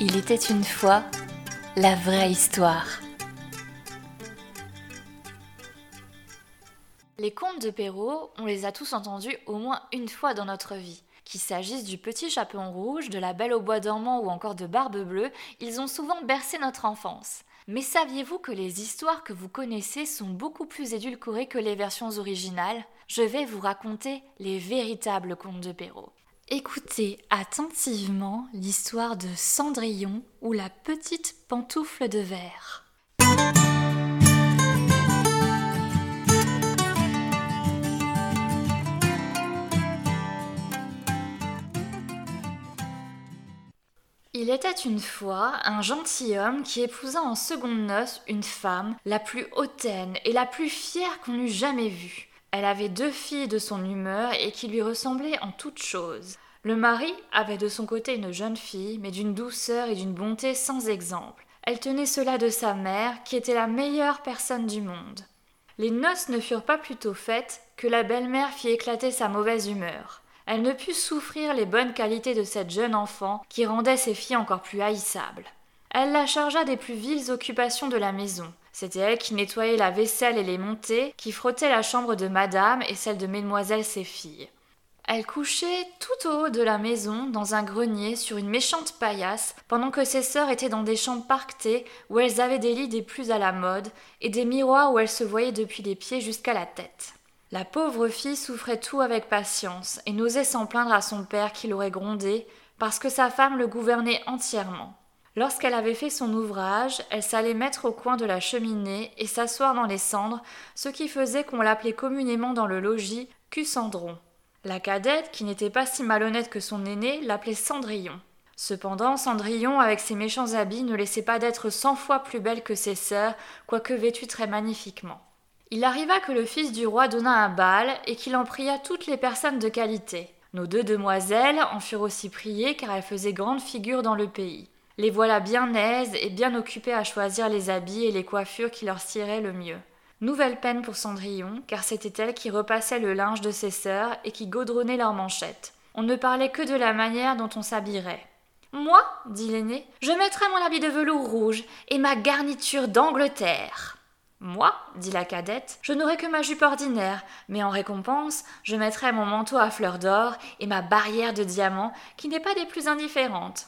Il était une fois la vraie histoire. Les contes de Perrault, on les a tous entendus au moins une fois dans notre vie. Qu'il s'agisse du petit chaperon rouge, de la belle au bois dormant ou encore de barbe bleue, ils ont souvent bercé notre enfance. Mais saviez-vous que les histoires que vous connaissez sont beaucoup plus édulcorées que les versions originales? Je vais vous raconter les véritables contes de Perrault. Écoutez attentivement l'histoire de Cendrillon ou la petite pantoufle de verre. Il était une fois un gentilhomme qui épousa en seconde noces une femme, la plus hautaine et la plus fière qu'on eût jamais vue. Elle avait deux filles de son humeur et qui lui ressemblaient en toutes choses. Le mari avait de son côté une jeune fille, mais d'une douceur et d'une bonté sans exemple. Elle tenait cela de sa mère, qui était la meilleure personne du monde. Les noces ne furent pas plus tôt faites que la belle-mère fit éclater sa mauvaise humeur. Elle ne put souffrir les bonnes qualités de cette jeune enfant qui rendait ses filles encore plus haïssables. Elle la chargea des plus viles occupations de la maison, c'était elle qui nettoyait la vaisselle et les montées, qui frottait la chambre de madame et celle de mesdemoiselles ses filles. Elle couchait tout au haut de la maison, dans un grenier, sur une méchante paillasse, pendant que ses sœurs étaient dans des chambres parquetées où elles avaient des lits des plus à la mode, et des miroirs où elles se voyaient depuis les pieds jusqu'à la tête. La pauvre fille souffrait tout avec patience, et n'osait s'en plaindre à son père qui l'aurait grondé, parce que sa femme le gouvernait entièrement. Lorsqu'elle avait fait son ouvrage, elle s'allait mettre au coin de la cheminée et s'asseoir dans les cendres, ce qui faisait qu'on l'appelait communément dans le logis Cucendron. La cadette, qui n'était pas si malhonnête que son aînée, l'appelait Cendrillon. Cependant, Cendrillon, avec ses méchants habits, ne laissait pas d'être cent fois plus belle que ses sœurs, quoique vêtue très magnifiquement. Il arriva que le fils du roi donna un bal et qu'il en pria toutes les personnes de qualité. Nos deux demoiselles en furent aussi priées car elles faisaient grande figure dans le pays. Les voilà bien aises et bien occupées à choisir les habits et les coiffures qui leur siéraient le mieux. Nouvelle peine pour Cendrillon, car c'était elle qui repassait le linge de ses sœurs et qui gaudronnait leurs manchettes. On ne parlait que de la manière dont on s'habillerait. Moi, dit l'aîné, je mettrai mon habit de velours rouge et ma garniture d'Angleterre. Moi, dit la cadette, je n'aurai que ma jupe ordinaire, mais en récompense, je mettrai mon manteau à fleurs d'or et ma barrière de diamants, qui n'est pas des plus indifférentes.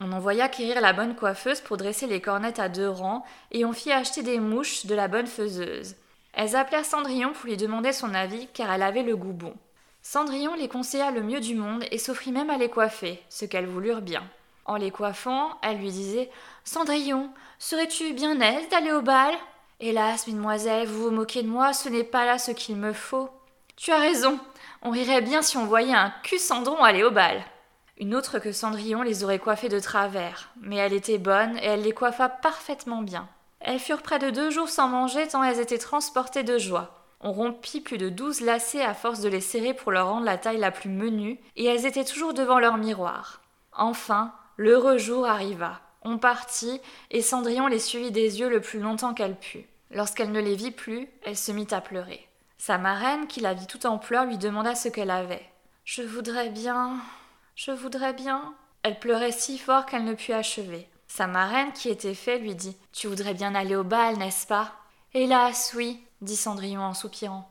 On envoya quérir la bonne coiffeuse pour dresser les cornettes à deux rangs, et on fit acheter des mouches de la bonne faiseuse. Elles appelèrent Cendrillon pour lui demander son avis, car elle avait le goût bon. Cendrillon les conseilla le mieux du monde et s'offrit même à les coiffer, ce qu'elles voulurent bien. En les coiffant, elle lui disait Cendrillon, serais-tu bien aise d'aller au bal? Hélas, mesdemoiselles, vous vous moquez de moi, ce n'est pas là ce qu'il me faut. Tu as raison, on rirait bien si on voyait un cul Cendron aller au bal. Une autre que Cendrillon les aurait coiffées de travers, mais elle était bonne et elle les coiffa parfaitement bien. Elles furent près de deux jours sans manger tant elles étaient transportées de joie. On rompit plus de douze lacets à force de les serrer pour leur rendre la taille la plus menue, et elles étaient toujours devant leur miroir. Enfin, l'heureux jour arriva. On partit, et Cendrillon les suivit des yeux le plus longtemps qu'elle put. Lorsqu'elle ne les vit plus, elle se mit à pleurer. Sa marraine, qui la vit tout en pleurs, lui demanda ce qu'elle avait. Je voudrais bien. Je voudrais bien. Elle pleurait si fort qu'elle ne put achever. Sa marraine, qui était fait, lui dit Tu voudrais bien aller au bal, n'est-ce pas? Hélas, oui, dit Cendrillon en soupirant.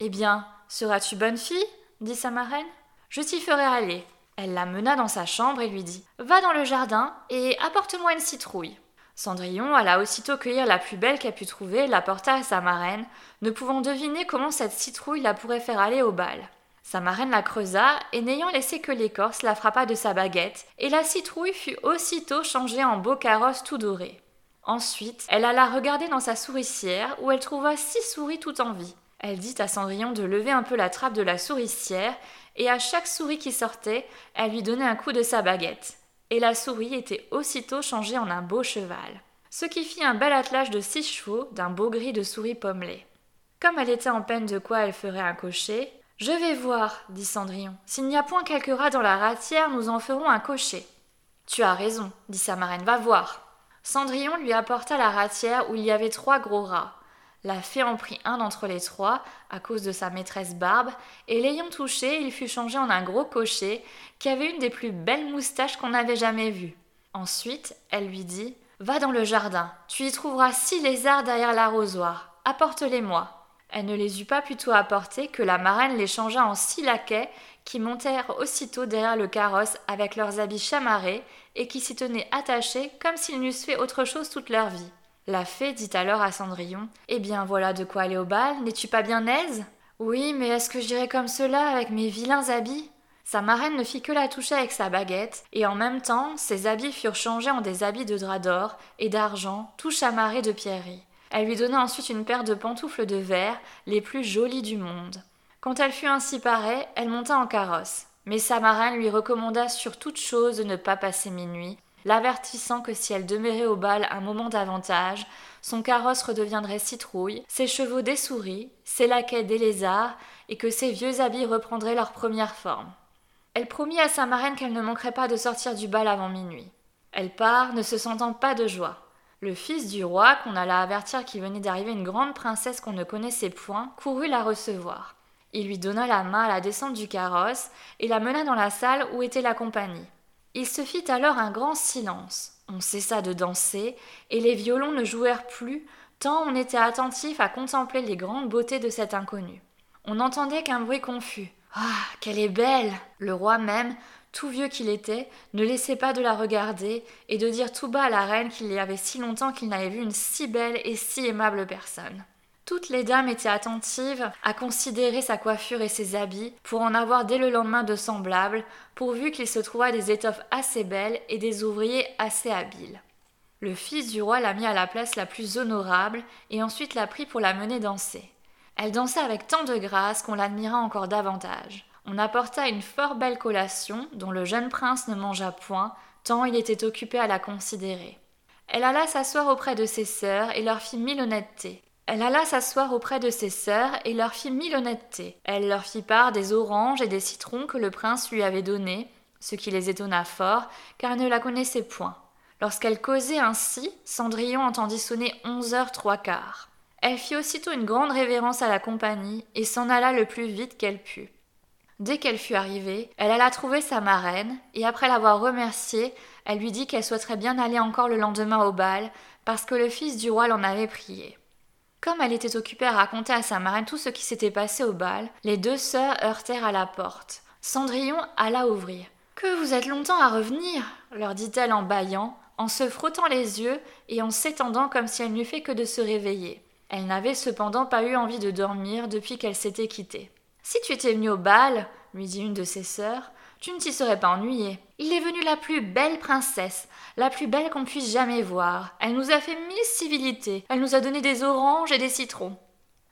Eh bien, seras-tu bonne fille? dit sa marraine. Je t'y ferai aller. Elle la mena dans sa chambre et lui dit Va dans le jardin et apporte-moi une citrouille. Cendrillon alla aussitôt cueillir la plus belle qu'elle put trouver et l'apporta à sa marraine, ne pouvant deviner comment cette citrouille la pourrait faire aller au bal. Sa marraine la creusa, et n'ayant laissé que l'écorce, la frappa de sa baguette, et la citrouille fut aussitôt changée en beau carrosse tout doré. Ensuite, elle alla regarder dans sa souricière, où elle trouva six souris tout en vie. Elle dit à Cendrillon de lever un peu la trappe de la souricière, et à chaque souris qui sortait, elle lui donnait un coup de sa baguette. Et la souris était aussitôt changée en un beau cheval. Ce qui fit un bel attelage de six chevaux, d'un beau gris de souris pommelées. Comme elle était en peine de quoi elle ferait un cocher, je vais voir, dit Cendrillon. S'il n'y a point quelques rats dans la ratière, nous en ferons un cocher. Tu as raison, dit sa marraine, va voir. Cendrillon lui apporta la ratière où il y avait trois gros rats. La fée en prit un d'entre les trois, à cause de sa maîtresse Barbe, et l'ayant touché, il fut changé en un gros cocher, qui avait une des plus belles moustaches qu'on avait jamais vues. Ensuite, elle lui dit Va dans le jardin, tu y trouveras six lézards derrière l'arrosoir, apporte-les-moi. Elle ne les eut pas plutôt apportés que la marraine les changea en six laquais qui montèrent aussitôt derrière le carrosse avec leurs habits chamarrés et qui s'y tenaient attachés comme s'ils n'eussent fait autre chose toute leur vie. La fée dit alors à Cendrillon Eh bien, voilà de quoi aller au bal, n'es-tu pas bien aise Oui, mais est-ce que j'irai comme cela avec mes vilains habits? Sa marraine ne fit que la toucher avec sa baguette, et en même temps, ses habits furent changés en des habits de drap d'or et d'argent, tout chamarrés de pierreries. Elle lui donna ensuite une paire de pantoufles de verre, les plus jolies du monde. Quand elle fut ainsi parée, elle monta en carrosse. Mais sa marraine lui recommanda sur toute chose de ne pas passer minuit, l'avertissant que si elle demeurait au bal un moment davantage, son carrosse redeviendrait citrouille, ses chevaux des souris, ses laquais des lézards, et que ses vieux habits reprendraient leur première forme. Elle promit à sa marraine qu'elle ne manquerait pas de sortir du bal avant minuit. Elle part, ne se sentant pas de joie. Le fils du roi, qu'on alla avertir qu'il venait d'arriver une grande princesse qu'on ne connaissait point, courut la recevoir. Il lui donna la main à la descente du carrosse et la mena dans la salle où était la compagnie. Il se fit alors un grand silence. On cessa de danser, et les violons ne jouèrent plus, tant on était attentif à contempler les grandes beautés de cette inconnue. On n'entendait qu'un bruit confus. Ah, qu'elle est belle Le roi même, tout vieux qu'il était, ne laissait pas de la regarder et de dire tout bas à la reine qu'il y avait si longtemps qu'il n'avait vu une si belle et si aimable personne. Toutes les dames étaient attentives à considérer sa coiffure et ses habits pour en avoir dès le lendemain de semblables, pourvu qu'il se trouvât des étoffes assez belles et des ouvriers assez habiles. Le fils du roi la mit à la place la plus honorable et ensuite la prit pour la mener danser. Elle dansa avec tant de grâce qu'on l'admira encore davantage. On apporta une fort belle collation dont le jeune prince ne mangea point, tant il était occupé à la considérer. Elle alla s'asseoir auprès de ses sœurs et leur fit mille honnêtetés. Elle alla s'asseoir auprès de ses sœurs et leur fit mille honnêtetés. Elle leur fit part des oranges et des citrons que le prince lui avait donnés, ce qui les étonna fort, car elle ne la connaissait point. Lorsqu'elle causait ainsi, Cendrillon entendit sonner onze heures trois quarts. Elle fit aussitôt une grande révérence à la compagnie et s'en alla le plus vite qu'elle put. Dès qu'elle fut arrivée, elle alla trouver sa marraine, et après l'avoir remerciée, elle lui dit qu'elle souhaiterait bien aller encore le lendemain au bal, parce que le fils du roi l'en avait prié. Comme elle était occupée à raconter à sa marraine tout ce qui s'était passé au bal, les deux sœurs heurtèrent à la porte. Cendrillon alla ouvrir. Que vous êtes longtemps à revenir leur dit-elle en bâillant, en se frottant les yeux et en s'étendant comme si elle n'eût fait que de se réveiller. Elle n'avait cependant pas eu envie de dormir depuis qu'elle s'était quittée. Si tu étais venue au bal, lui dit une de ses sœurs, tu ne t'y serais pas ennuyée. Il est venu la plus belle princesse, la plus belle qu'on puisse jamais voir. Elle nous a fait mille civilités. Elle nous a donné des oranges et des citrons.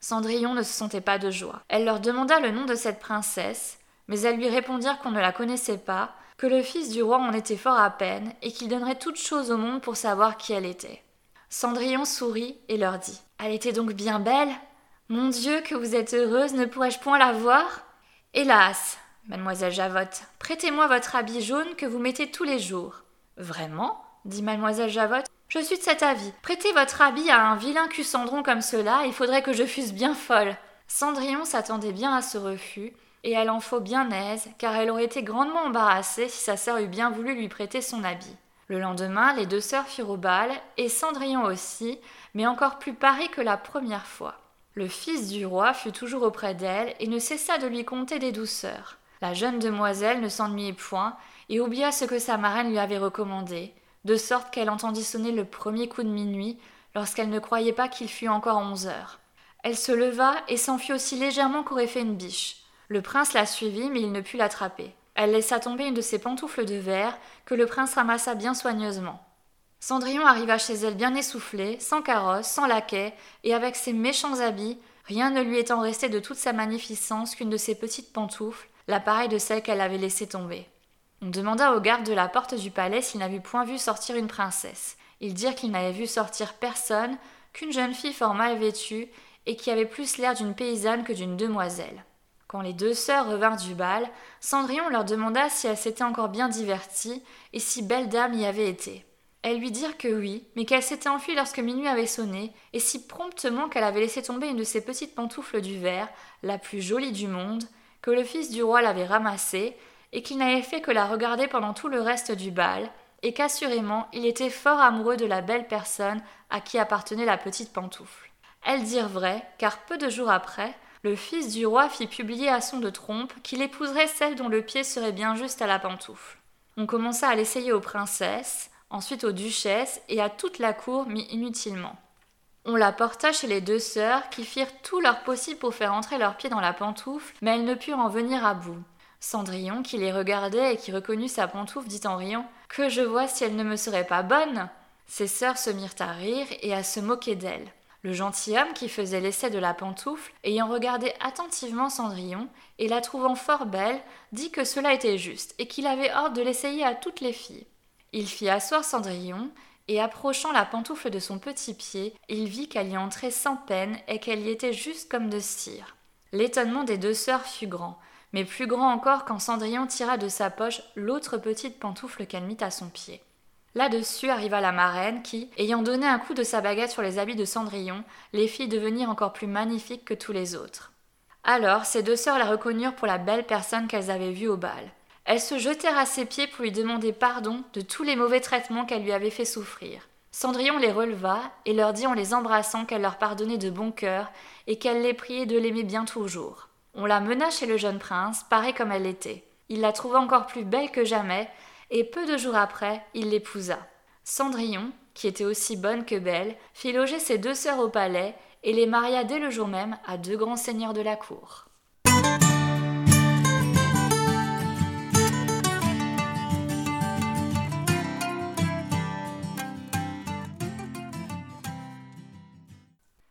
Cendrillon ne se sentait pas de joie. Elle leur demanda le nom de cette princesse, mais elles lui répondirent qu'on ne la connaissait pas, que le fils du roi en était fort à peine, et qu'il donnerait toute chose au monde pour savoir qui elle était. Cendrillon sourit et leur dit Elle était donc bien belle? Mon Dieu, que vous êtes heureuse, ne pourrais-je point la voir? Hélas Mademoiselle Javotte, prêtez-moi votre habit jaune que vous mettez tous les jours. Vraiment? dit mademoiselle Javotte. Je suis de cet avis. Prêtez votre habit à un vilain cul Cendron comme cela, il faudrait que je fusse bien folle. Cendrillon s'attendait bien à ce refus, et elle en faut bien aise, car elle aurait été grandement embarrassée si sa sœur eût bien voulu lui prêter son habit. Le lendemain, les deux sœurs furent au bal, et Cendrillon aussi, mais encore plus parée que la première fois. Le fils du roi fut toujours auprès d'elle et ne cessa de lui conter des douceurs. La jeune demoiselle ne s'ennuyait point et oublia ce que sa marraine lui avait recommandé, de sorte qu'elle entendit sonner le premier coup de minuit lorsqu'elle ne croyait pas qu'il fût encore onze heures. Elle se leva et s'enfuit aussi légèrement qu'aurait fait une biche. Le prince la suivit, mais il ne put l'attraper. Elle laissa tomber une de ses pantoufles de verre, que le prince ramassa bien soigneusement. Cendrillon arriva chez elle bien essoufflée, sans carrosse, sans laquais, et avec ses méchants habits, rien ne lui étant resté de toute sa magnificence qu'une de ses petites pantoufles, l'appareil de celle qu'elle avait laissé tomber. On demanda aux gardes de la porte du palais s'ils n'avaient point vu sortir une princesse. Ils dirent qu'ils n'avaient vu sortir personne qu'une jeune fille fort mal vêtue et qui avait plus l'air d'une paysanne que d'une demoiselle. Quand les deux sœurs revinrent du bal, Cendrillon leur demanda si elle s'était encore bien divertie et si belle dame y avait été. Elles lui dirent que oui, mais qu'elle s'était enfuie lorsque minuit avait sonné, et si promptement qu'elle avait laissé tomber une de ses petites pantoufles du verre, la plus jolie du monde, que le fils du roi l'avait ramassée, et qu'il n'avait fait que la regarder pendant tout le reste du bal, et qu'assurément il était fort amoureux de la belle personne à qui appartenait la petite pantoufle. Elles dirent vrai, car peu de jours après, le fils du roi fit publier à son de trompe qu'il épouserait celle dont le pied serait bien juste à la pantoufle. On commença à l'essayer aux princesses, ensuite aux duchesses et à toute la cour, mais inutilement. On la porta chez les deux sœurs qui firent tout leur possible pour faire entrer leurs pieds dans la pantoufle, mais elles ne purent en venir à bout. Cendrillon, qui les regardait et qui reconnut sa pantoufle, dit en riant Que je vois si elle ne me serait pas bonne Ses sœurs se mirent à rire et à se moquer d'elle. Le gentilhomme qui faisait l'essai de la pantoufle, ayant regardé attentivement Cendrillon et la trouvant fort belle, dit que cela était juste et qu'il avait ordre de l'essayer à toutes les filles. Il fit asseoir Cendrillon et approchant la pantoufle de son petit pied, il vit qu'elle y entrait sans peine et qu'elle y était juste comme de cire. L'étonnement des deux sœurs fut grand, mais plus grand encore quand Cendrillon tira de sa poche l'autre petite pantoufle qu'elle mit à son pied. Là-dessus arriva la marraine qui, ayant donné un coup de sa baguette sur les habits de Cendrillon, les fit devenir encore plus magnifiques que tous les autres. Alors ces deux sœurs la reconnurent pour la belle personne qu'elles avaient vue au bal. Elles se jetèrent à ses pieds pour lui demander pardon de tous les mauvais traitements qu'elle lui avait fait souffrir. Cendrillon les releva et leur dit en les embrassant qu'elle leur pardonnait de bon cœur et qu'elle les priait de l'aimer bien toujours. On la mena chez le jeune prince, parée comme elle était. Il la trouva encore plus belle que jamais, et peu de jours après, il l'épousa. Cendrillon, qui était aussi bonne que belle, fit loger ses deux sœurs au palais et les maria dès le jour même à deux grands seigneurs de la cour.